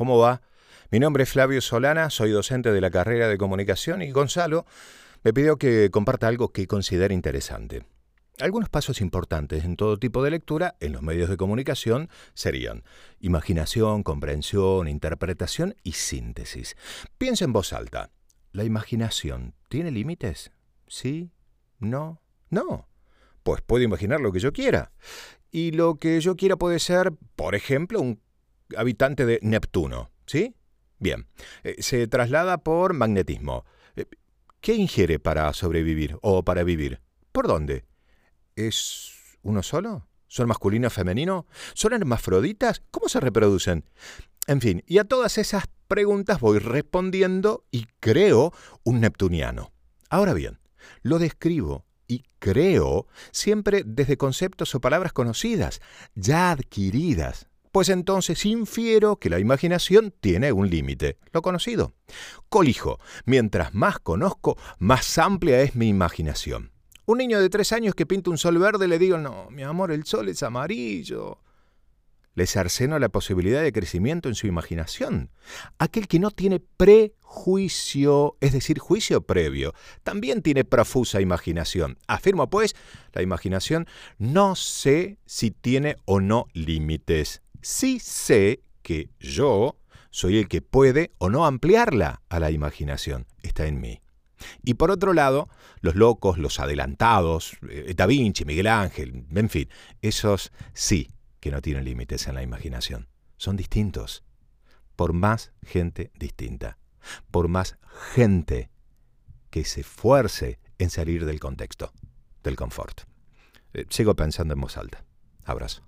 ¿Cómo va? Mi nombre es Flavio Solana, soy docente de la carrera de comunicación y Gonzalo me pidió que comparta algo que considere interesante. Algunos pasos importantes en todo tipo de lectura en los medios de comunicación serían imaginación, comprensión, interpretación y síntesis. Piensa en voz alta. ¿La imaginación tiene límites? ¿Sí? ¿No? No. Pues puedo imaginar lo que yo quiera. Y lo que yo quiera puede ser, por ejemplo, un habitante de Neptuno. ¿Sí? Bien. Eh, se traslada por magnetismo. Eh, ¿Qué ingiere para sobrevivir o para vivir? ¿Por dónde? ¿Es uno solo? ¿Son masculino o femenino? ¿Son hermafroditas? ¿Cómo se reproducen? En fin, y a todas esas preguntas voy respondiendo y creo un neptuniano. Ahora bien, lo describo y creo siempre desde conceptos o palabras conocidas, ya adquiridas, pues entonces infiero que la imaginación tiene un límite, lo conocido. Colijo, mientras más conozco, más amplia es mi imaginación. Un niño de tres años que pinta un sol verde le digo, no, mi amor, el sol es amarillo le cerceno la posibilidad de crecimiento en su imaginación. Aquel que no tiene prejuicio, es decir, juicio previo, también tiene profusa imaginación. Afirmo, pues, la imaginación no sé si tiene o no límites. Sí sé que yo soy el que puede o no ampliarla a la imaginación. Está en mí. Y por otro lado, los locos, los adelantados, eh, Da Vinci, Miguel Ángel, en fin, esos sí que no tienen límites en la imaginación. Son distintos. Por más gente distinta. Por más gente que se esfuerce en salir del contexto, del confort. Eh, sigo pensando en voz alta. Abrazo.